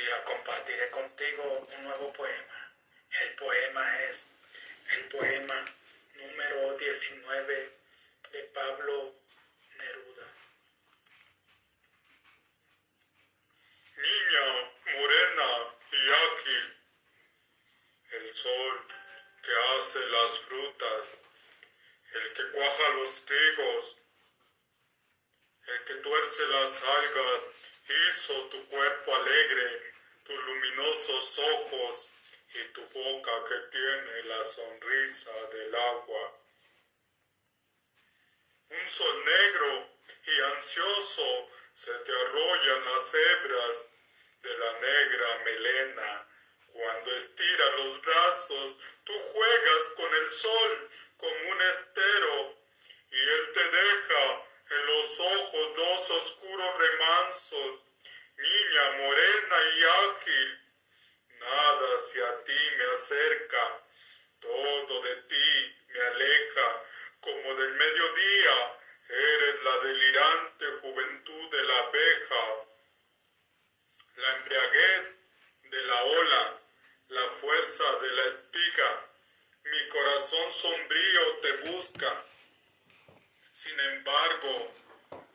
Neruda compartiré contigo un nuevo poema. El poema es el poema número 19 de Pablo Neruda. Niña morena y ágil, el sol que hace las frutas, el que cuaja los trigos, el que tuerce las algas, hizo tu cuerpo alegre, tus luminosos ojos y tu boca que tiene la sonrisa del agua. Un sol negro y ansioso se te arrollan las hebras de la negra melena. Cuando estira los brazos, tú juegas con el sol como un estero y él te deja en los ojos dos oscuros remansos, niña morena y ágil. Nada hacia ti me acerca, todo de ti me aleja, como del mediodía. Eres la delirante juventud de la abeja, la embriaguez de la ola, la fuerza de la espiga. Mi corazón sombrío te busca. Sin embargo,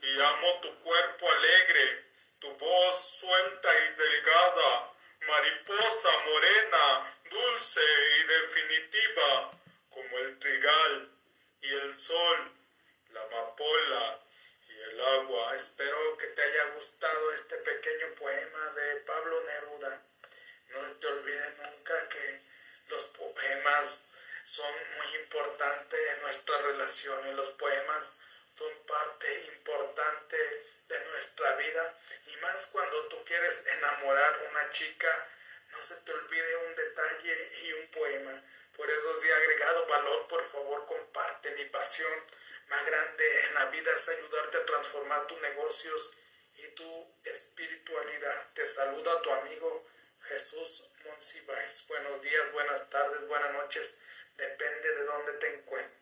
y amo tu cuerpo alegre, tu voz suelta y delgada, mariposa morena, como el trigal y el sol, la amapola y el agua. Espero que te haya gustado este pequeño poema de Pablo Neruda. No te olvides nunca que los poemas son muy importantes en nuestras relaciones. Los poemas son parte importante de nuestra vida y más cuando tú quieres enamorar a una chica, no se te olvide un detalle y un poema. Por eso si ha agregado valor, por favor comparte. Mi pasión más grande en la vida es ayudarte a transformar tus negocios y tu espiritualidad. Te saluda tu amigo Jesús Monsiváis. Buenos días, buenas tardes, buenas noches depende de dónde te encuentres.